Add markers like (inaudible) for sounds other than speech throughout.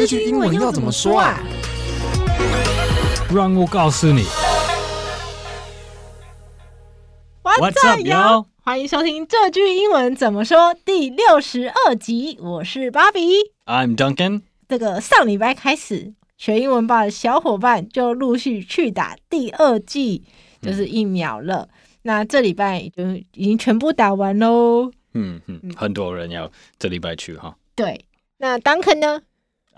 这句英文要怎么说啊？让我告诉你。What's up, yo？欢迎收听这句英文怎么说第六十二集。我是芭比，I'm Duncan。这个上礼拜开始学英文吧的小伙伴就陆续去打第二季，就是疫苗了。嗯、那这礼拜就已经全部打完喽。嗯嗯，很多人要这礼拜去哈。对，那 Duncan 呢？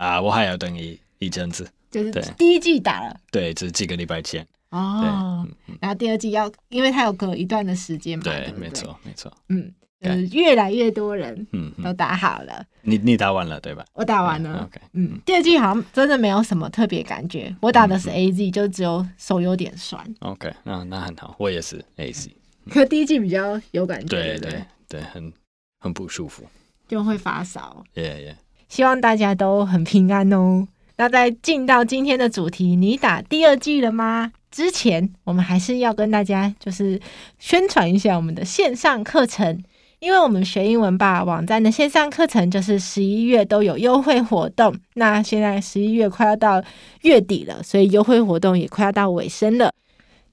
啊，我还要等一一阵子，就是第一季打了，对，这是几个礼拜前哦。然后第二季要，因为它有隔一段的时间嘛，对，对对没错，没错，嗯，就是越来越多人，嗯，都打好了。嗯、你你打完了对吧？我打完了、嗯、，OK，嗯，第二季好像真的没有什么特别感觉。我打的是 AZ，、嗯、就只有手有点酸。OK，那那很好，我也是 AZ，、嗯、可第一季比较有感觉，对对对对，对，很很不舒服，就会发烧。Yeah yeah。希望大家都很平安哦。那在进到今天的主题，你打第二季了吗？之前我们还是要跟大家就是宣传一下我们的线上课程，因为我们学英文吧网站的线上课程就是十一月都有优惠活动。那现在十一月快要到月底了，所以优惠活动也快要到尾声了。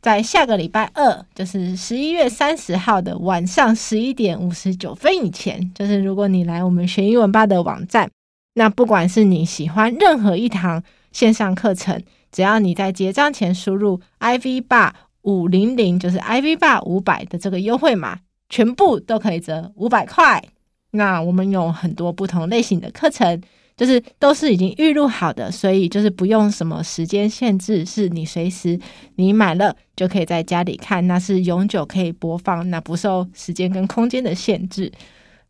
在下个礼拜二，就是十一月三十号的晚上十一点五十九分以前，就是如果你来我们学英文吧的网站。那不管是你喜欢任何一堂线上课程，只要你在结账前输入 I V 八五零零，就是 I V 八五百的这个优惠码，全部都可以折五百块。那我们有很多不同类型的课程，就是都是已经预录好的，所以就是不用什么时间限制，是你随时你买了就可以在家里看，那是永久可以播放，那不受时间跟空间的限制。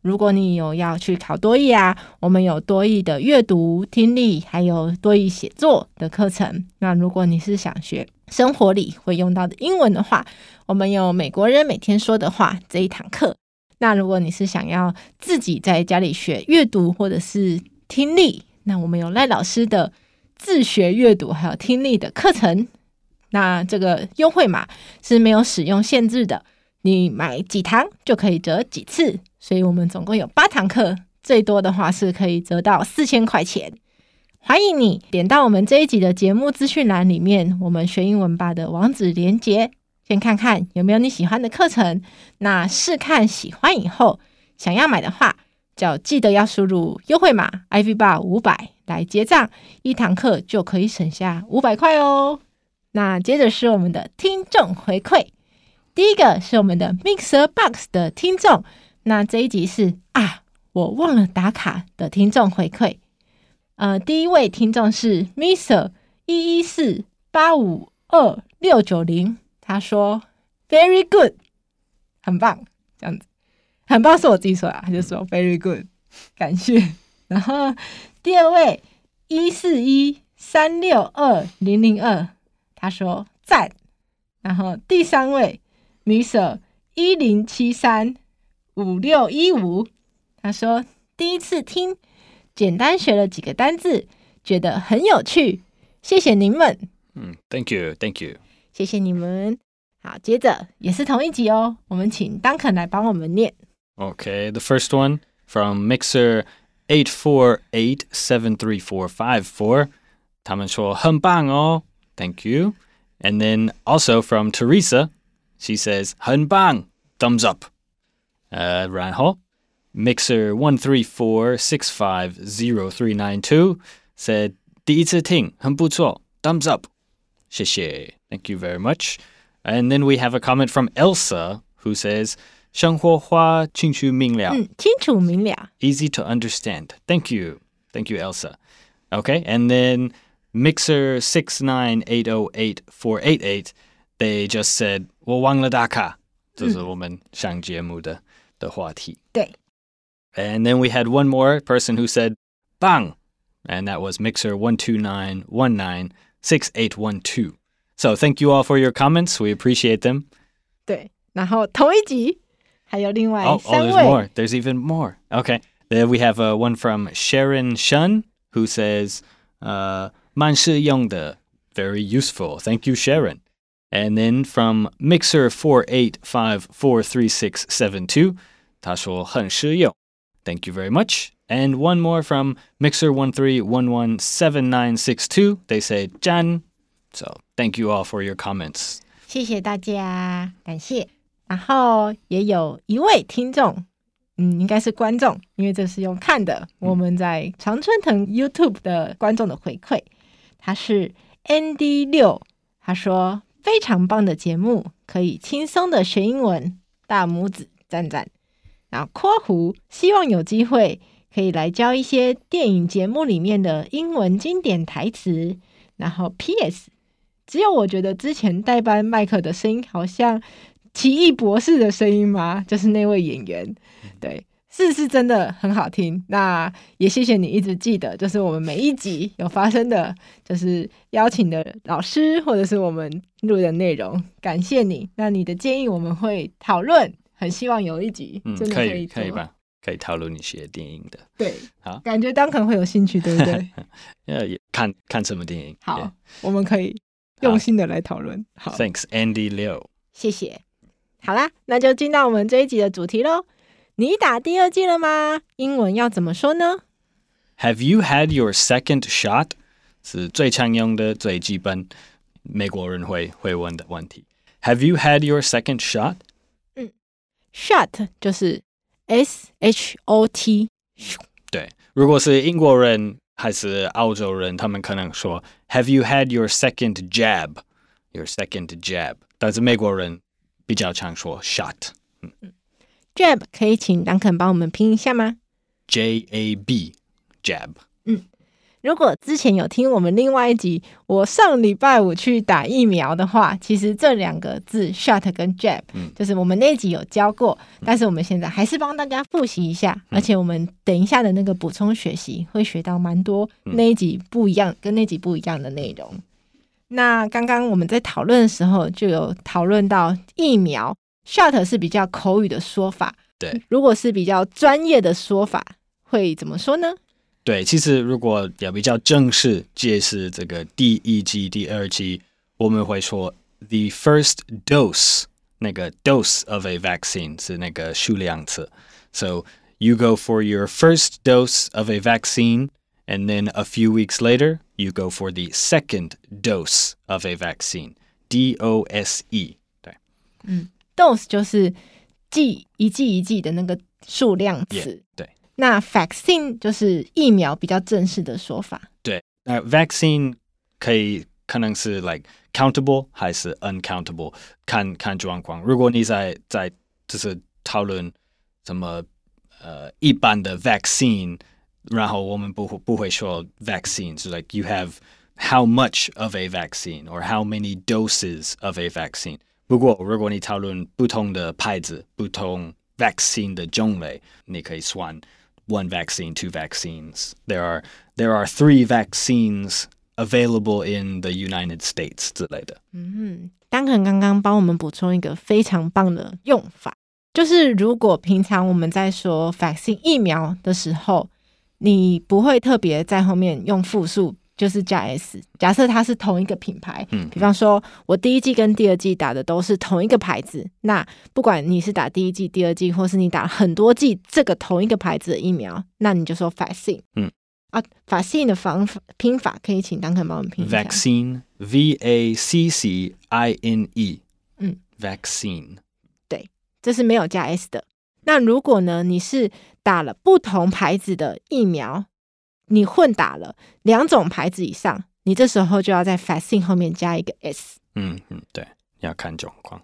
如果你有要去考多译啊，我们有多译的阅读、听力，还有多译写作的课程。那如果你是想学生活里会用到的英文的话，我们有美国人每天说的话这一堂课。那如果你是想要自己在家里学阅读或者是听力，那我们有赖老师的自学阅读还有听力的课程。那这个优惠码是没有使用限制的，你买几堂就可以折几次。所以我们总共有八堂课，最多的话是可以折到四千块钱。欢迎你点到我们这一集的节目资讯栏里面，我们学英文吧的网址连接，先看看有没有你喜欢的课程。那试看喜欢以后，想要买的话，就记得要输入优惠码 ivy bar 五百来结账，一堂课就可以省下五百块哦。那接着是我们的听众回馈，第一个是我们的 Mixer Box 的听众。那这一集是啊，我忘了打卡的听众回馈。呃，第一位听众是 Mister 一一四八五二六九零，他说 Very good，很棒，这样子，很棒是我自己说的，他就说 Very good，感谢。然后第二位一四一三六二零零二，他说赞。然后第三位 Mister 一零七三。五六一五，他说第一次听，简单学了几个单字，觉得很有趣，谢谢你们。嗯，Thank you，Thank you，谢谢你们。好，接着也是同一集哦，我们请 Duncan 来帮我们念。Okay，the first one from Mixer eight four eight seven three four five four，他们说很棒哦，Thank you。And then also from Teresa，she says 很棒，Thumbs up。呃，然后 Mixer one three four six five zero three nine two said 第一次听很不错，thumbs up，谢谢，thank you very much. And then we have a comment from Elsa who says 生活化清楚明了，嗯，清楚明了，easy to understand. Thank you, thank you, Elsa. Okay, and then Mixer six nine eight oh eight four eight eight, they just said 我忘了打卡，这是我们上节目的。 的话题。对。And then we had one more person who said bang, and that was Mixer one two nine one nine six eight one two. So thank you all for your comments. We appreciate them. 对，然后同一集还有另外 oh, oh, there's more. There's even more. Okay. There we have uh, one from Sharon Shun who says, uh, 蛮实用的, very useful. Thank you, Sharon. And then from Mixer four eight five four three six seven two. 他说很实用，Thank you very much. And one more from Mixer13117962. They say Jan. So thank you all for your comments. 谢谢大家，感谢。然后也有一位听众，嗯，应该是观众，因为这是用看的。我们在常春藤 YouTube 的观众的回馈，他是 Andy 六，他说 非常棒的节目，可以轻松的学英文，大拇指赞赞。然后括弧，希望有机会可以来教一些电影节目里面的英文经典台词。然后 PS，只有我觉得之前代班麦克的声音好像奇异博士的声音吗？就是那位演员，对，是是真的很好听。那也谢谢你一直记得，就是我们每一集有发生的，就是邀请的老师或者是我们录的内容，感谢你。那你的建议我们会讨论。很希望有一集真的可以、嗯、可以可以吧？可以讨论一些电影的。对，好，感觉当可能会有兴趣，对不对？(laughs) 呃，看看什么电影？好，yeah. 我们可以用心的来讨论。好，Thanks Andy Liu，谢谢。好啦，那就进到我们这一集的主题喽。你打第二剂了吗？英文要怎么说呢？Have you had your second shot？是最常用的、最基本美国人会会问的问题。Have you had your second shot？Shot 就是 S H O T。对，如果是英国人还是澳洲人，他们可能说 Have you had your second jab? Your second jab。但是美国人比较常说 shot。嗯，jab 可以请 Duncan 帮我们拼一下吗？J A B jab。 如果之前有听我们另外一集，我上礼拜五去打疫苗的话，其实这两个字 shot 跟 jab，嗯，就是我们那一集有教过，但是我们现在还是帮大家复习一下，嗯，而且我们等一下的那个补充学习会学到蛮多那一集不一样，跟那集不一样的内容。那刚刚我们在讨论的时候就有讨论到疫苗 shot 是比较口语的说法，对，如果是比较专业的说法会怎么说呢？对，其实如果要比较正式解释这个第一剂、第二剂，我们会说 the first dose，那个 dose of a vaccine 是那个数量词。So you go for your first dose of a vaccine, and then a few weeks later, you go for the second dose of a vaccine. D O S E。对，嗯，dose 就是剂一剂一剂的那个数量词。 那 vaccine 就是疫苗比较正式的说法。对，那 vaccine 可以可能是 like countable 还是 uncountable，看看状况。如果你在在就是讨论什么呃一般的 vaccine，然后我们不会不会说 vaccine，是 like you have how much of a vaccine or how many doses of a vaccine。不过如果你讨论不同的牌子、不同 vaccine 的种类，你可以算。one vaccine, two vaccines. There are there are three vaccines available in the United States 之类的。嗯哼，丹肯刚刚帮我们补充一个非常棒的用法，就是如果平常我们在说 vaccine 疫苗的时候，你不会特别在后面用复数。 就是加 S，假设它是同一个品牌，嗯，比方说我第一季跟第二季打的都是同一个牌子，那不管你是打第一季、第二季，或是你打很多季这个同一个牌子的疫苗，那你就说 vaccine，嗯。啊，vaccine 的方法拼法可以请丹肯帮我们拼一下，vaccine，V A C C I N E，嗯，vaccine，对，这是没有加 S 的。那如果呢，你是打了不同牌子的疫苗？你混打了两种牌子以上，你这时候就要在 vaccine 后面加一个 s。嗯嗯，对，要看状况。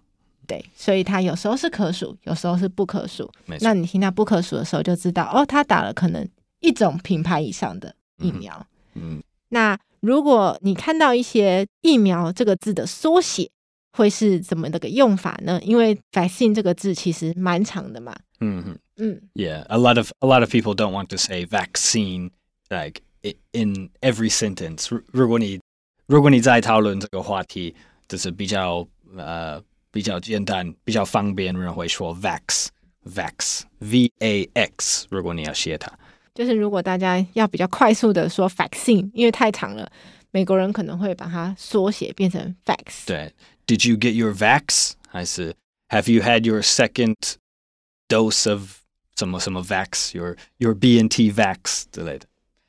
对，所以它有时候是可数，有时候是不可数。那你听到不可数的时候，就知道哦，他打了可能一种品牌以上的疫苗。嗯，嗯，那如果你看到一些疫苗这个字的缩写，会是怎么的个用法呢？因为 vaccine 这个字其实蛮长的嘛。嗯嗯嗯。Yeah，a lot of a lot of people don't want to say vaccine。Like in every sentence，如果你如果你在讨论这个话题，就是比较呃比较简单、比较方便，人会说 vax vax v a x。如果你要写它，就是如果大家要比较快速的说 vaccine，因为太长了，美国人可能会把它缩写变成 vax。对，Did you get your vax？还是 Have you had your second dose of 什么什么 vax，your your BNT vax 之类的。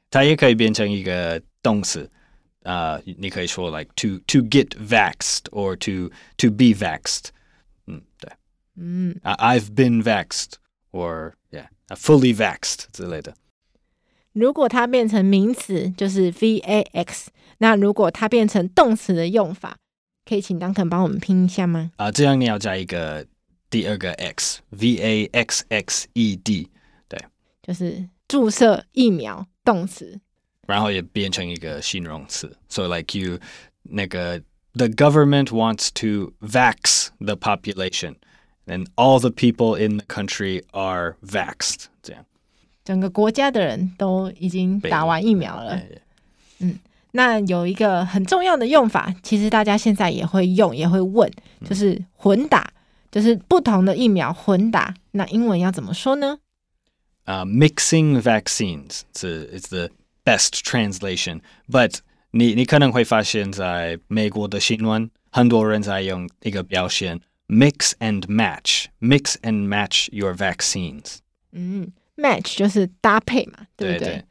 它也可以变成一个动词，啊、uh,，你可以说 like to to get vaxed or to to be vaxed。嗯，对，嗯、uh,，I've been vaxed or yeah fully vaxed 之类的。如果它变成名词，就是 vax。那如果它变成动词的用法，可以请 Duncan 帮我们拼一下吗？啊，uh, 这样你要加一个第二个 x，v a x x e d，对，就是注射疫苗动词，然后也变成一个形容词。So like you，那个 the government wants to vax the population，and all the people in the country are vaxed，这样。整个国家的人都已经打完疫苗了。嗯，那有一个很重要的用法，其实大家现在也会用，也会问，就是混打，就是不同的疫苗混打。那英文要怎么说呢？呃、uh,，mixing vaccines is the best translation. But 你你可能会发现，在美国的新闻，很多人在用一个标签，mix and match，mix and match your vaccines。嗯。match 就是搭配嘛，对不对？对对，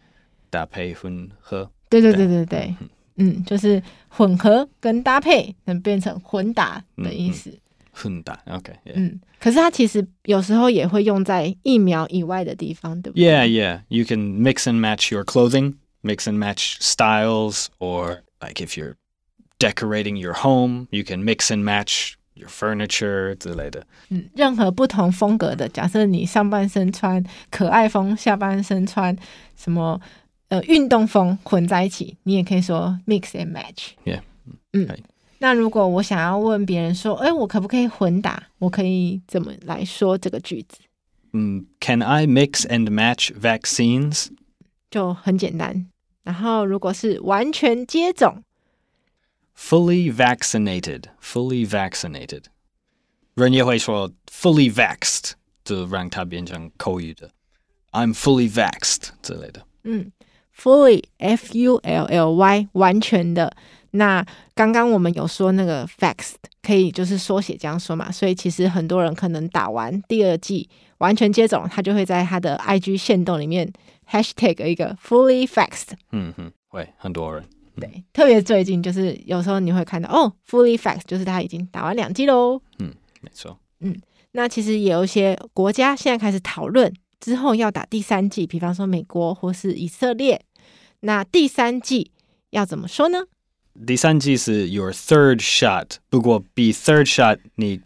搭配混合。对对对对对，嗯，就是混合跟搭配能变成混打的意思。嗯、 混打，OK。嗯，可是它其实有时候也会用在疫苗以外的地方，对不对？Yeah, yeah. You can mix and match your clothing, mix and match styles, or like if you're decorating your home, you can mix and match. Your furniture 之类的，嗯，任何不同风格的，假设你上半身穿可爱风，下半身穿什么呃运动风混在一起，你也可以说 mix and match。Yeah，嗯， 那如果我想要问别人说，哎，我可不可以混打？我可以怎么来说这个句子？嗯，Can I mix and match vaccines？就很简单。然后如果是完全接种。Fully vaccinated, fully vaccinated。人也会说 fully vaxed，就让它变成口语的。I'm fully vaxed 之类的。嗯，fully f u l l y 完全的。那刚刚我们有说那个 faxed 可以就是缩写这样说嘛，所以其实很多人可能打完第二季完全接种，他就会在他的 IG 线动里面 hashtag 一个 fully faxed。嗯哼，会很多人。对，特别最近就是有时候你会看到哦，fully vaxxed 就是他已经打完两剂喽。嗯，没错。嗯，那其实也有一些国家现在开始讨论之后要打第三剂，比方说美国或是以色列。那第三剂要怎么说呢？第三剂是 your third shot，不过比 third shot 你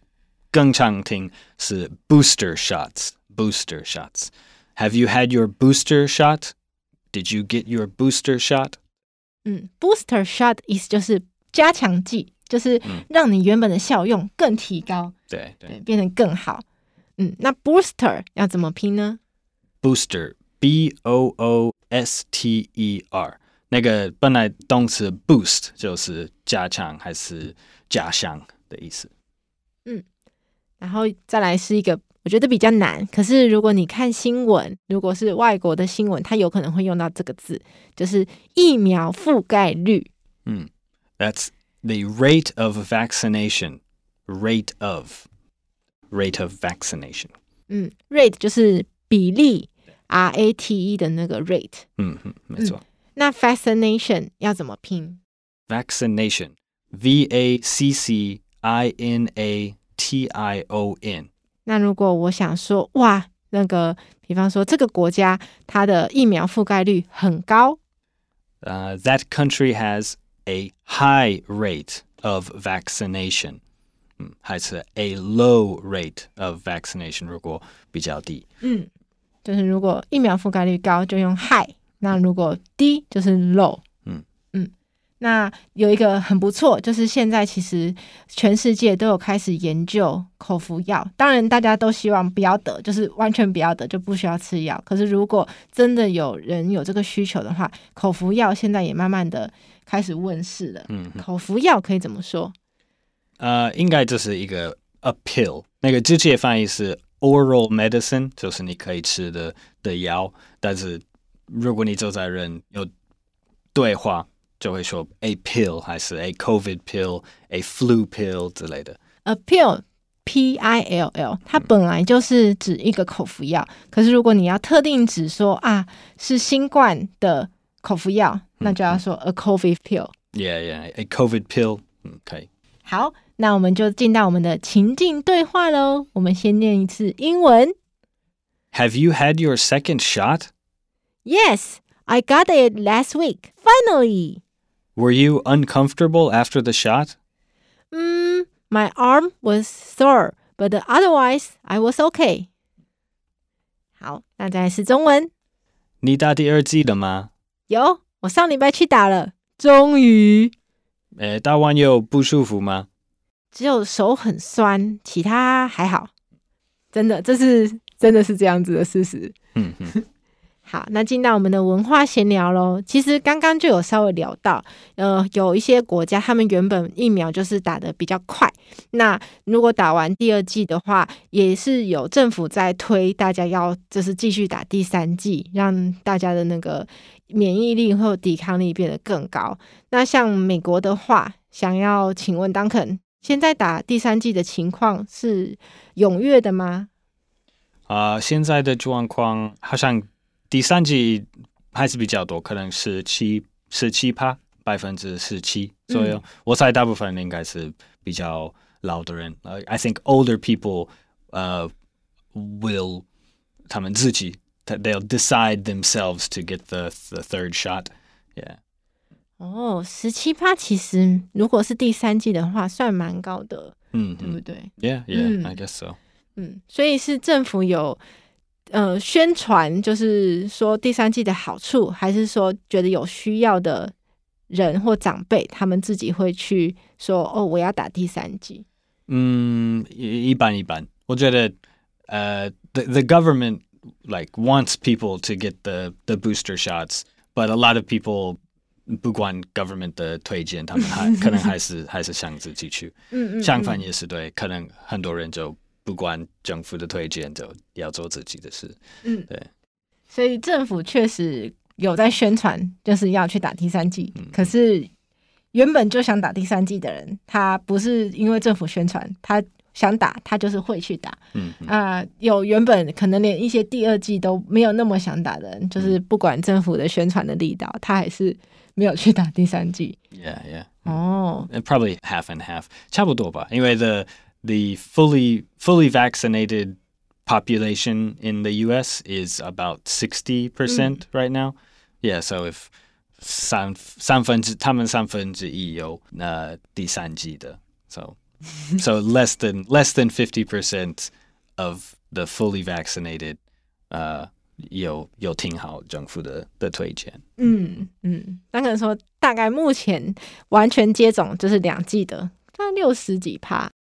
更常听是 booster shots。booster shots。Have you had your booster shot? Did you get your booster shot? 嗯，booster shot 意思就是加强剂，就是让你原本的效用更提高，对对，对，变得更好。嗯，那 booster 要怎么拼呢？booster，b o o s t e r， 那个本来动词 boost 就是加强还是加强的意思。嗯，然后再来是一个。我觉得比较难，可是如果你看新闻，如果是外国的新闻，它有可能会用到这个字，就是疫苗覆盖率。嗯，That's the rate of vaccination. Rate of rate of vaccination. 嗯，rate 就是比例，R A T E 的那个 rate。嗯嗯，没错。嗯，那 vaccination 要怎么拼？Vaccination, V A C C I N A T I O N。那如果我想说，哇，那个，比方说这个国家它的疫苗覆盖率很高，呃、uh,，that country has a high rate of vaccination，嗯，还是 a low rate of vaccination，如果比较低，嗯，就是如果疫苗覆盖率高就用 high，那如果低就是 low。那有一个很不错，就是现在其实全世界都有开始研究口服药。当然，大家都希望不要得，就是完全不要得，就不需要吃药。可是，如果真的有人有这个需求的话，口服药现在也慢慢的开始问世了。嗯，口服药可以怎么说？呃，应该就是一个 a pill，那个直接翻译是 oral medicine，就是你可以吃的的药。但是如果你走在人有对话。就会说 a pill 还是 a COVID pill，a flu pill 之类的。a pill pill，它本来就是指一个口服药。可是如果你要特定指说啊是新冠的口服药，那就要说 a COVID pill。Yeah, yeah, a COVID pill. Okay. 好，那我们就进到我们的情境对话喽。我们先念一次英文。Have you had your second shot? Yes, I got it last week. Finally. Were you uncomfortable after the shot? Mm, my arm was sore, but otherwise I was okay. 好，那再来是中文。你打第二剂了吗？有，我上礼拜去打了，终于。诶，打完有不舒服吗？只有手很酸，其他还好。真的，这是真的是这样子的事实。嗯嗯。 好，那进到我们的文化闲聊喽。其实刚刚就有稍微聊到，呃，有一些国家他们原本疫苗就是打得比较快。那如果打完第二剂的话，也是有政府在推大家要就是继续打第三剂，让大家的那个免疫力或抵抗力变得更高。那像美国的话，想要请问 Duncan，现在打第三剂的情况是踊跃的吗？啊、呃，现在的状况好像。第三剂还是比较多，可能是七十七趴，百分之十七左右。我猜大部分应该是比较老的人。Uh, I think older people, uh, will 他们自己，they'll decide themselves to get the the third shot. Yeah. 哦，十七趴其实如果是第三剂的话，算蛮高的，嗯，对不对？Yeah, yeah,、嗯、I guess so. 嗯，所以是政府有。 呃，宣传就是说第三季的好处，还是说觉得有需要的人或长辈，他们自己会去说哦，我要打第三季。嗯，一般一般，我觉得呃，the the government like wants people to get the the booster shots, but a lot of people 不管 government 的推荐，他们还可能还是 (laughs) 还是想自己去。嗯，嗯嗯。相反也是对，可能很多人就。不管政府的推荐，就要做自己的事。嗯，对。所以政府确实有在宣传，就是要去打第三剂。嗯。可是原本就想打第三剂的人，他不是因为政府宣传，他想打，他就是会去打。嗯啊，呃，有原本可能连一些第二剂都没有那么想打的人，就是不管政府的宣传的力道，他还是没有去打第三剂。Yeah, yeah. 哦，probably half and half，差不多吧，因为 the the fully fully vaccinated population in the U.S. is about sixty percent right now. Yeah, so if 三三分之他们三分之一有那第三剂的，so so (laughs) less than less than fifty percent of the fully vaccinated 呃、uh, 有有听好政府的的推荐。嗯嗯，那可能说大概目前完全接种就是两剂的，大概六十几趴。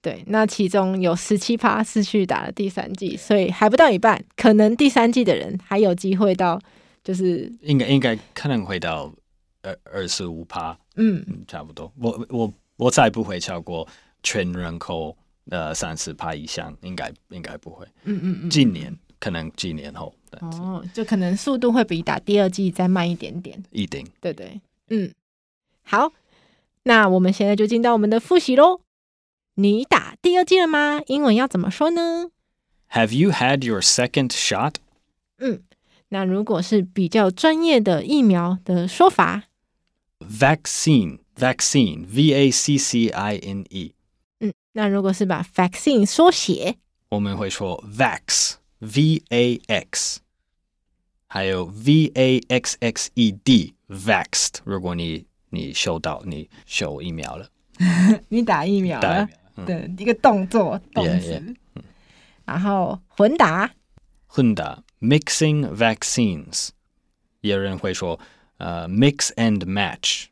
对，那其中有十七趴是去打了第三季，所以还不到一半，可能第三季的人还有机会到，就是应该应该可能会到二二十五趴，嗯，差不多。我我我再不会超过全人口呃三十趴以上，应该应该不会。嗯嗯嗯，今年可能几年后，哦，就可能速度会比打第二季再慢一点点，一定，对对，嗯，好，那我们现在就进到我们的复习喽。你打第二剂了吗？英文要怎么说呢？Have you had your second shot？嗯，那如果是比较专业的疫苗的说法，vaccine，vaccine，v-a-c-c-i-n-e。嗯，那如果是把 vaccine 缩写，我们会说 vax，v-a-x，还有 v-a-x-x-e-d，vaxed。如果你你收到你收疫苗了，你打疫苗了。的一个动作动词.然后混打，混打 mixing vaccines，有人会说呃、uh, mix and match。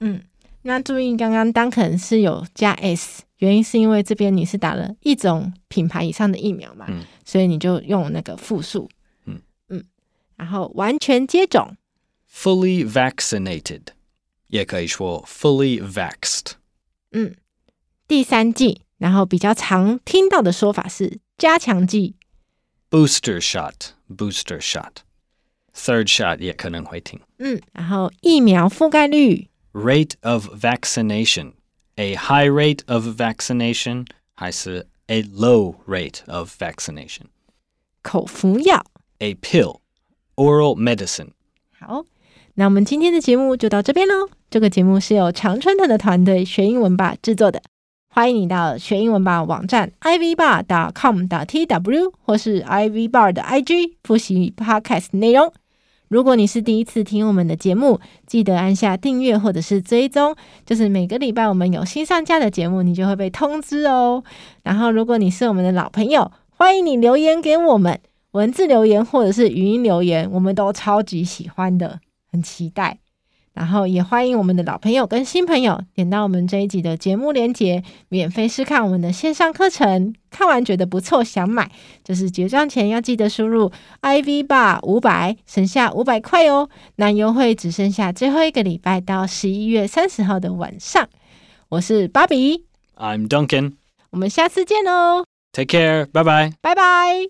嗯，那注意刚刚 Duncan 是有加 s，原因是因为这边你是打了一种品牌以上的疫苗嘛，嗯、所以你就用那个复数。嗯嗯，然后完全接种，fully vaccinated，也可以说 fully vaxed。嗯。第三剂，然后比较常听到的说法是加强剂，booster shot，booster shot，third shot 也可能会听。嗯，然后疫苗覆盖率，rate of vaccination，a high rate of vaccination 还是 a low rate of vaccination？口服药，a pill, oral medicine。好，那我们今天的节目就到这边喽。这个节目是由常春藤的团队学英文吧制作的。欢迎你到学英文吧网站 ivbar.com.tw 或是 ivbar 的 IG 复习 podcast 内容。如果你是第一次听我们的节目，记得按下订阅或者是追踪，就是每个礼拜我们有新上架的节目，你就会被通知哦。然后，如果你是我们的老朋友，欢迎你留言给我们，文字留言或者是语音留言，我们都超级喜欢的，很期待。然后也欢迎我们的老朋友跟新朋友点到我们这一集的节目链接，免费试看我们的线上课程。看完觉得不错，想买，就是结账前要记得输入 IV bar 五百，省下五百块哦。那优惠只剩下最后一个礼拜到十一月三十号的晚上。我是芭比，I'm Duncan，我们下次见哦。Take care，拜拜，拜拜。